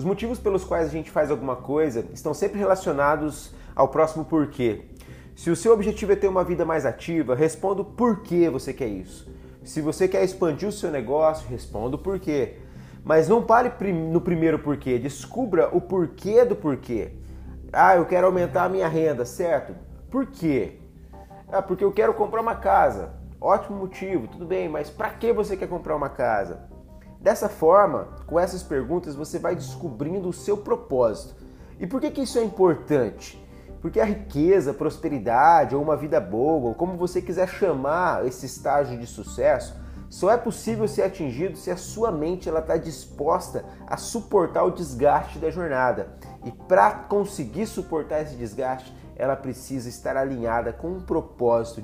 Os motivos pelos quais a gente faz alguma coisa estão sempre relacionados ao próximo porquê. Se o seu objetivo é ter uma vida mais ativa, responda o porquê você quer isso. Se você quer expandir o seu negócio, responda o porquê. Mas não pare no primeiro porquê, descubra o porquê do porquê. Ah, eu quero aumentar a minha renda, certo? Por quê? Ah, porque eu quero comprar uma casa. Ótimo motivo, tudo bem, mas para que você quer comprar uma casa? Dessa forma, com essas perguntas, você vai descobrindo o seu propósito. E por que, que isso é importante? Porque a riqueza, a prosperidade ou uma vida boa, ou como você quiser chamar esse estágio de sucesso, só é possível ser atingido se a sua mente está disposta a suportar o desgaste da jornada. E para conseguir suportar esse desgaste, ela precisa estar alinhada com um propósito.